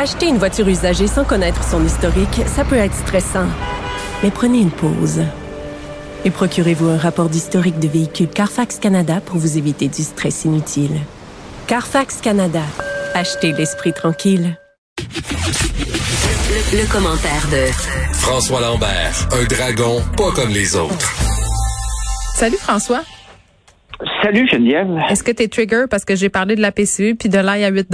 Acheter une voiture usagée sans connaître son historique, ça peut être stressant. Mais prenez une pause. Et procurez-vous un rapport d'historique de véhicule Carfax Canada pour vous éviter du stress inutile. Carfax Canada. Achetez l'esprit tranquille. Le, commentaire de François Lambert, un dragon pas comme les autres. Salut François. Salut Geneviève. Est-ce que tu es trigger parce que j'ai parlé de la PCU puis de l'ail à 8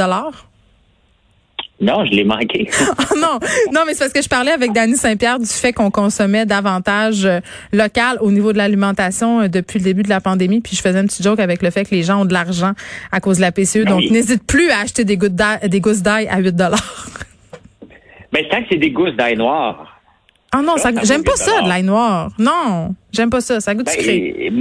non, je l'ai manqué. oh non, non, mais c'est parce que je parlais avec Dany Saint-Pierre du fait qu'on consommait davantage euh, local au niveau de l'alimentation euh, depuis le début de la pandémie. Puis je faisais un petit joke avec le fait que les gens ont de l'argent à cause de la PCE. Ben donc, n'hésite plus à acheter des, des gousses d'ail à 8 dollars. Mais ben, tant que c'est des gousses d'ail noir. Ah non, ça, j'aime pas ça, de l'ail noir. Non, j'aime pas ça. Ça goûte ben, sucré.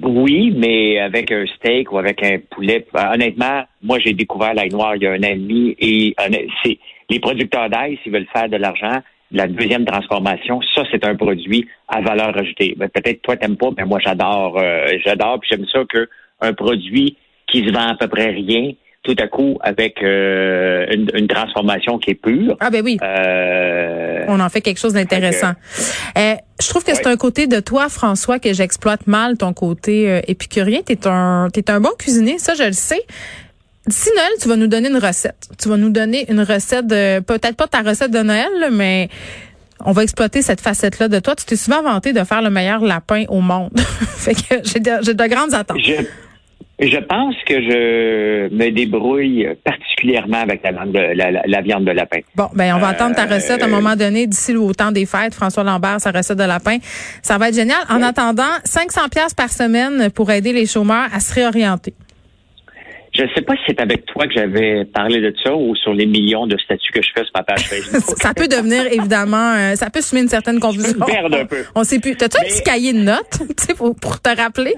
Oui, mais avec un steak ou avec un poulet. Euh, honnêtement, moi, j'ai découvert l'ail noir il y a un an et demi et c'est les producteurs d'ail, s'ils veulent faire de l'argent, la deuxième transformation, ça, c'est un produit à valeur ajoutée. Ben, peut-être toi, t'aimes pas, mais moi, j'adore. Euh, j'adore, puis j'aime ça qu'un produit qui se vend à peu près rien, tout à coup avec euh, une, transformation qui est pure. Ah ben oui. Euh, On en fait quelque chose d'intéressant. Euh, je trouve que c'est un côté de toi, François, que j'exploite mal, ton côté épicurien. T'es un, t'es un bon cuisinier, ça je le sais. D'ici Noël, tu vas nous donner une recette. Tu vas nous donner une recette de, peut-être pas ta recette de Noël, mais on va exploiter cette facette-là de toi. Tu t'es souvent vanté de faire le meilleur lapin au monde. fait que j'ai de, de, grandes attentes. Je pense que je me débrouille particulièrement avec la, viande de, lapin. Bon, ben on va attendre ta recette à un euh, moment donné d'ici au temps des fêtes. François Lambert, sa recette de lapin, ça va être génial. En attendant, 500 pièces par semaine pour aider les chômeurs à se réorienter. Je ne sais pas si c'est avec toi que j'avais parlé de ça ou sur les millions de statuts que je fais sur ma page Facebook. ça peut devenir évidemment, euh, ça peut semer une certaine confusion. Je un peu. On sait plus. T'as-tu un petit cahier de notes, pour, pour te rappeler?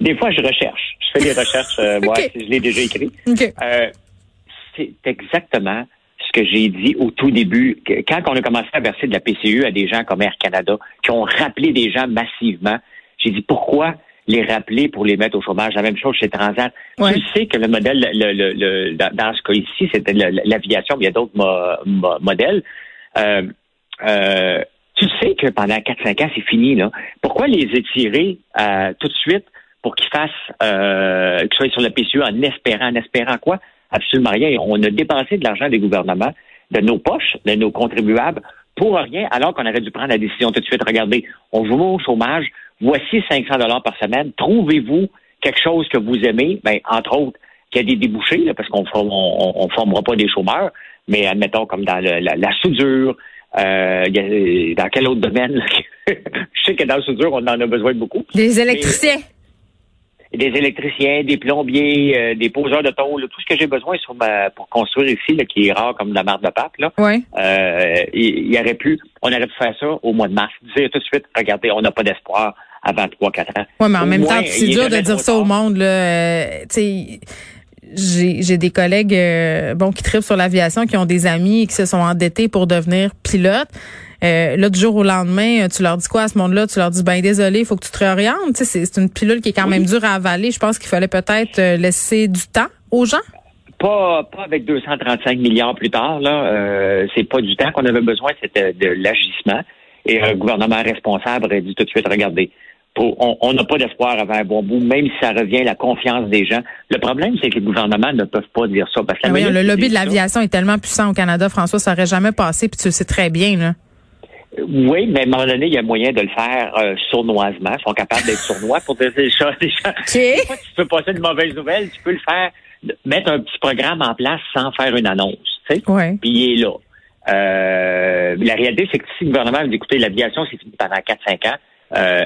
Des fois, je recherche. Je fais des recherches. Euh, moi, je l'ai déjà écrit. Euh, c'est exactement ce que j'ai dit au tout début. Quand on a commencé à verser de la PCU à des gens comme Air Canada, qui ont rappelé des gens massivement, j'ai dit pourquoi les rappeler pour les mettre au chômage. La même chose chez Transat. Tu sais que le modèle, le, dans ce cas ici, c'était l'aviation, mais il y a d'autres modèles. Euh, euh, tu sais que pendant 4-5 ans, c'est fini. Là. Pourquoi les étirer euh, tout de suite pour qu'ils fassent, qu'ils soient sur la PCU en espérant, en espérant quoi? Absolument rien. On a dépensé de l'argent des gouvernements, de nos poches, de nos contribuables, pour rien, alors qu'on aurait dû prendre la décision tout de suite. Regardez, on vous au chômage, voici 500 dollars par semaine. Trouvez-vous quelque chose que vous aimez, ben, entre autres, qu'il y a des débouchés, parce qu'on on, formera pas des chômeurs, mais admettons comme dans la, soudure, euh, dans quel autre domaine? Je sais que dans la soudure, on en a besoin beaucoup. Des électriciens des électriciens, des plombiers, euh, des poseurs de tôle, tout ce que j'ai besoin sur pour construire ici, là, qui est rare comme la marque de pape, là. Euh, il, y aurait pu, on aurait pu faire ça au mois de mars. Dire tout de suite, regardez, on n'a pas d'espoir avant 3-4 ans. Oui, mais en même temps, c'est dur de dire ça au monde, là. Euh, j'ai des collègues bon qui tripent sur l'aviation, qui ont des amis qui se sont endettés pour devenir pilotes. Euh, là, du jour au lendemain, tu leur dis quoi à ce monde-là? Tu leur dis, ben désolé, il faut que tu te réorientes. C'est une pilule qui est quand même dure à avaler. Je pense qu'il fallait peut-être euh, laisser du temps aux gens. Pas, pas avec 235 milliards plus tard. Là, euh, c'est pas du temps qu'on avait besoin, c'était de l'agissement. Et un gouvernement responsable aurait dit tout de suite, regardez, on n'a pas d'espoir avant un bon bout, même si ça revient à la confiance des gens. Le problème, c'est que les gouvernements ne peuvent pas dire ça. Parce que ah le lobby de l'aviation est tellement puissant au Canada, François, ça n'aurait jamais passé, puis tu le sais très bien. Là. Oui, mais à un moment donné, il y a moyen de le faire euh, sournoisement. Ils sont capables d'être sournois pour dire des choses. Des choses. tu peux passer une mauvaise nouvelle, tu peux le faire, mettre un petit programme en place sans faire une annonce. Tu sais? Puis il est là. Euh, la réalité, c'est que si le gouvernement veut écouter l'aviation, c'est fini pendant 4-5 ans, euh,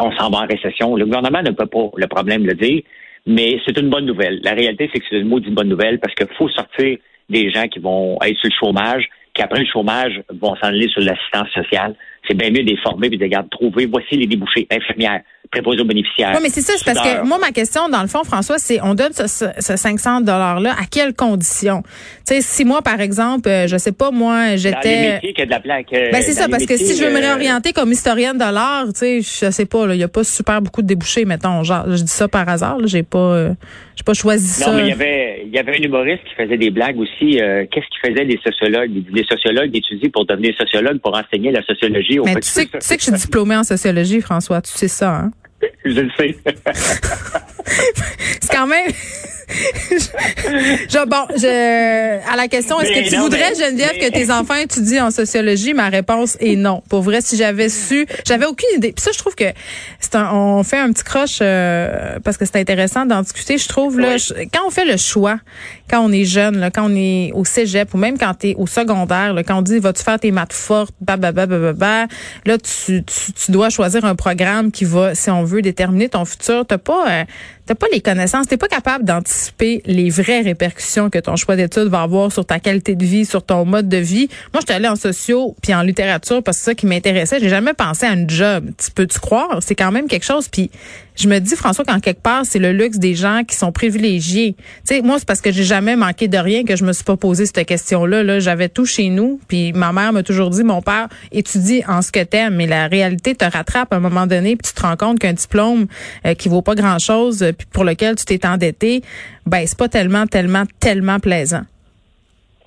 on s'en va en récession. Le gouvernement ne peut pas le problème le dire, mais c'est une bonne nouvelle. La réalité, c'est que c'est une maudite bonne nouvelle parce qu'il faut sortir des gens qui vont être sur le chômage qu'après le chômage vont s'en aller sur l'assistance sociale. C'est bien mieux de les former et de garder trouver. Voici les débouchés. Infirmières, préposés aux bénéficiaires. Oui, mais c'est ça, c'est parce que moi, ma question, dans le fond, François, c'est on donne ce, ce 500 $-là à quelles conditions? Tu sais, si moi, par exemple, euh, je sais pas, moi, j'étais... de la plaque. Ben, c'est ça, parce que si je veux me réorienter comme historienne de l'art, tu sais, je sais pas, il y a pas super beaucoup de débouchés, mettons. Genre, je dis ça par hasard, j'ai pas, j'ai pas choisi ça. Non, mais il y avait, il y avait un humoriste qui faisait des blagues aussi. Qu'est-ce qu'ils faisaient les sociologues? Les sociologues étudient pour devenir sociologue, pour enseigner la sociologie. Au mais tu sais, tu sais que je suis diplômée en sociologie, François. Tu sais ça, hein? Je le sais. c'est quand même. je, bon, je, à la question, est-ce que tu voudrais, Geneviève, que tes enfants étudient en sociologie? Ma réponse est non. Pour vrai, si j'avais su, j'avais aucune idée. Puis ça, je trouve que c'est un, on fait un petit croche euh, parce que c'est intéressant d'en discuter. Je trouve là, quand on fait le choix, quand on est jeune, là, quand on est au cégep ou même quand tu es au secondaire, là, quand on dit vas-tu faire tes maths fortes, bah, bah, bah, bah, là, tu, tu, tu dois choisir un programme qui va, si on veut déterminer ton futur. T'as pas, euh, t'as pas les connaissances, t'es pas capable d'anticiper les vraies répercussions que ton choix d'études va avoir sur ta qualité de vie, sur ton mode de vie. Moi, j'étais allée en sociaux puis en littérature parce que c'est ça qui m'intéressait. J'ai jamais pensé à un job. Tu peux-tu croire? C'est quand même quelque chose. Puis je me dis, François, qu'en quelque part, c'est le luxe des gens qui sont privilégiés. Tu sais, moi, c'est parce que j'ai jamais manqué de rien que je me suis pas posé cette question-là. Là, j'avais tout chez nous. Puis ma mère m'a toujours dit, mon père étudie en ce que t'aimes, mais la réalité te rattrape à un moment donné, puis tu te rends compte qu'un diplôme euh, qui vaut pas grand-chose, euh, puis pour lequel tu t'es endetté, ben c'est pas tellement, tellement, tellement plaisant.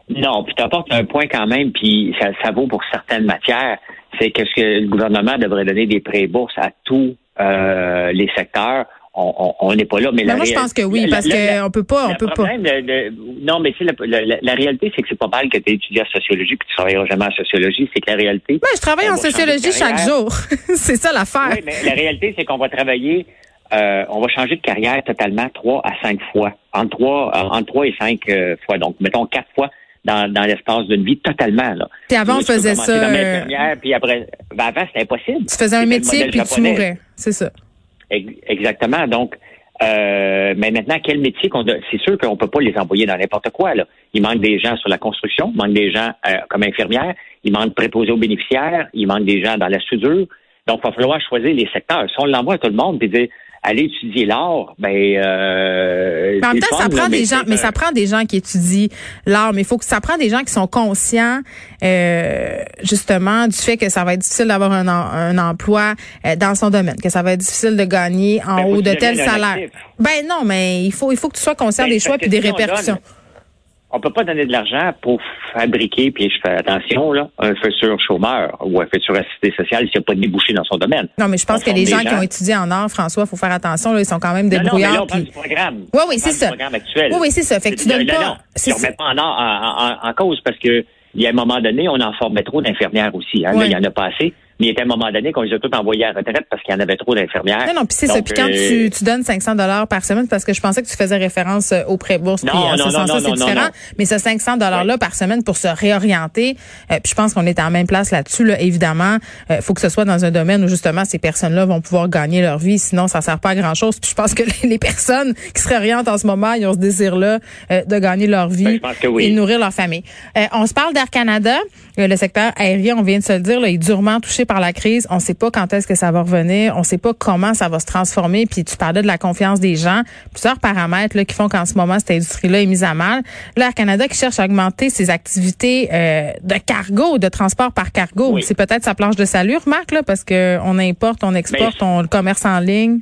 Non, puis tu apportes un point quand même, puis ça, ça vaut pour certaines matières. C'est que, ce le gouvernement devrait donner des prêts bourses à tous euh, les secteurs. On n'est pas là, mais, mais moi je pense que oui, parce qu'on peut pas, on peut pas. non, mais c'est la, réalité, c'est que c'est pas mal que tu étudies en sociologie que tu travailleras jamais en sociologie. C'est que la réalité. Ben, je travaille en sociologie chaque jour. c'est ça l'affaire. Oui, mais la réalité, c'est qu'on va travailler euh, on va changer de carrière totalement trois à cinq fois, entre trois, entre trois et cinq euh, fois. Donc, mettons quatre fois dans, dans l'espace d'une vie totalement. Là. Puis avant, on faisait ça. Euh, puis après, ben avant, c'était impossible. Tu faisais un métier puis tu mourais. C'est ça. Exactement. Donc, euh, mais maintenant, quel métier qu'on C'est sûr qu'on peut pas les envoyer dans n'importe quoi. Là. Il manque des gens sur la construction, il manque des gens euh, comme infirmières, il manque préposés aux bénéficiaires, il manque des gens dans la soudure. Donc, il va falloir choisir les secteurs. Si on l'envoie à tout le monde, puis dire aller étudier l'art, ben euh, mais en même temps, ça prend des gens, mais ça prend des gens qui étudient l'art, mais il faut que ça prend des gens qui sont conscients euh, justement du fait que ça va être difficile d'avoir un, un, emploi euh, dans son domaine, que ça va être difficile de gagner en ben, haut de tel salaire. Ben non, mais il faut il faut que tu sois conscient ben, des choix puis des répercussions on peut pas donner de l'argent pour fabriquer, puis je fais attention, là, un futur chômeur ou un futur assisté social s'il n'y a pas de débouché dans son domaine. Non, mais je pense que les gens, qui ont étudié en art, François, faut faire attention, là, ils sont quand même débrouillards. Non, non, mais là, on du programme. Oui, oui, c'est ça. Programme actuel. Oui, oui, c'est ça. Fait que tu donnes pas. Non, remets pas en, art, en, cause parce que il y a un moment donné, on en formait trop d'infirmières aussi. Hein. Là, il y en a pas assez. Mais il y a un moment donné qu'on les a tous envoyés à la retraite parce qu'il y en avait trop d'infirmières. Non, non, puis c'est ça. Puis quand tu, euh, tu, donnes 500 dollars par semaine, parce que je pensais que tu faisais référence euh, au prêt bourse. Non, non, non, non, c'est différent. Mais ce 500 dollars là par semaine pour se réorienter, euh, puis je pense qu'on est en même place là-dessus. Là, évidemment, il faut que ce soit dans un domaine où justement ces personnes-là vont pouvoir gagner leur vie. Sinon, ça sert pas à grand chose. Puis je pense que les personnes qui se réorientent en ce moment, ils ont ce désir-là de gagner leur vie ben, et de nourrir leur famille. on se parle d'Air Canada, le secteur aérien, on vient de se le dire, là, est durement touché par la crise. On sait pas quand est-ce que ça va revenir, on sait pas comment ça va se transformer. Puis tu parlais de la confiance des gens, plusieurs paramètres là, qui font qu'en ce moment cette industrie-là est mise à mal. L'Air Canada qui cherche à augmenter ses activités euh, de cargo, de transport par cargo, c'est peut-être sa planche de salut, Marc, là, parce que on importe, on exporte, on le commerce en ligne.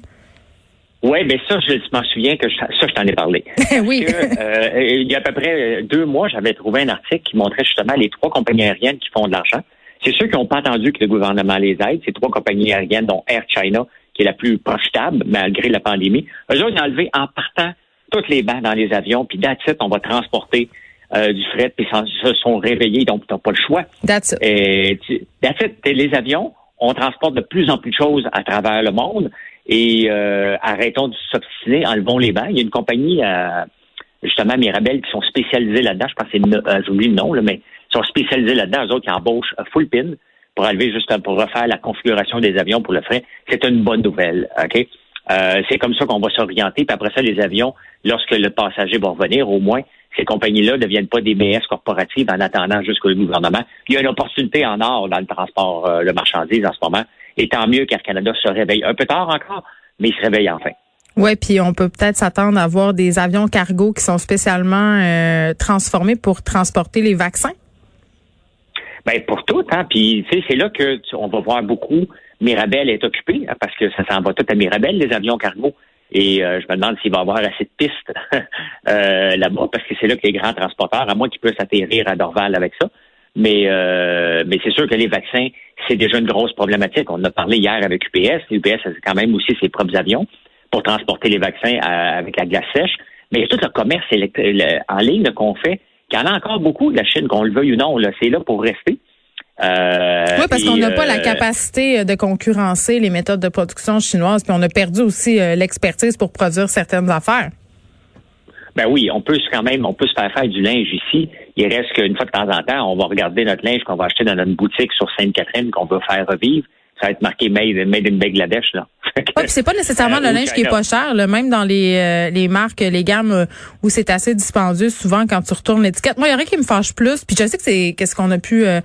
Oui, mais ça, je m'en souviens que ça, je t'en ai parlé. oui. euh, il y a à peu près deux mois, j'avais trouvé un article qui montrait justement les trois compagnies aériennes qui font de l'argent. C'est ceux qui n'ont pas attendu que le gouvernement les aide. C'est trois compagnies aériennes, dont Air China, qui est la plus profitable malgré la pandémie. Eux autres, ils ont enlevé en partant toutes les bancs dans les avions, puis that's on va transporter euh, du fret, puis ils se sont réveillés, donc tu n'as pas le choix. That's it. Et, that's Les avions, on transporte de plus en plus de choses à travers le monde. Et euh, arrêtons de s'obstiner, enlevons les bancs. Il y a une compagnie, euh, justement, Mirabel, qui sont spécialisées là-dedans. Je pense que c'est, euh, j'oublie le nom, là, mais sont spécialisés là-dedans. Eux autres qui embauchent full pin pour enlever juste pour refaire la configuration des avions pour le frais. C'est une bonne nouvelle. OK? Euh, c'est comme ça qu'on va s'orienter. Puis après ça, les avions, lorsque le passager va revenir, au moins, ces compagnies-là ne deviennent pas des BS corporatives en attendant jusqu'au gouvernement. Il y a une opportunité en or dans le transport, le marchandise en ce moment Et tant mieux qu'Air Canada se réveille un peu tard encore, mais il se réveille enfin. Oui, puis on peut peut-être s'attendre à voir des avions cargo qui sont spécialement euh, transformés pour transporter les vaccins. Ben pour tout, hein. Puis tu c'est là que on va voir beaucoup. Mirabel est occupé hein, parce que ça s'en va tout à Mirabel les avions cargo. Et euh, je me demande s'il va y avoir assez de pistes euh, là-bas, parce que c'est là que les grands transporteurs, à moins qu'ils puissent atterrir à Dorval avec ça. Mais euh, mais c'est sûr que les vaccins, c'est déjà une grosse problématique. On en a parlé hier avec UPS. UPS a quand même aussi ses propres avions pour transporter les vaccins avec la glace sèche. Mais tout le commerce en ligne qu'on fait, qu'il y en a encore beaucoup de la Chine, qu'on le veuille ou non, c'est là pour rester. Euh, oui, parce qu'on n'a pas la euh, capacité de concurrencer les méthodes de production chinoises, puis on a perdu aussi euh, l'expertise pour produire certaines affaires. Ben oui, on peut quand même, on peut se faire faire du linge ici. Il reste qu'une fois de temps en temps, on va regarder notre linge qu'on va acheter dans notre boutique sur Sainte-Catherine, qu'on veut faire revivre ça va être marqué Made, made in Bangladesh. Là. Ouais, c'est pas nécessairement le linge qui est pas cher, là, même dans les, euh, les marques, les gammes euh, où c'est assez dispendieux, souvent quand tu retournes l'étiquette. Moi, il y a rien qui me fâche plus. Puis je sais que c'est qu'est-ce qu'on a pu euh,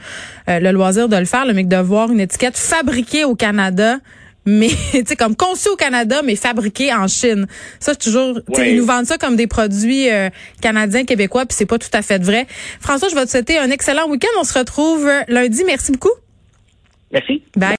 le loisir de le faire, le mec de voir une étiquette fabriquée au Canada mais tu sais comme conçu au Canada mais fabriqué en Chine. Ça c'est toujours ils nous vendent ça comme des produits canadiens québécois puis c'est pas tout à fait vrai. François, je vais te souhaiter un excellent week-end. On se retrouve lundi. Merci beaucoup. Merci. Bye.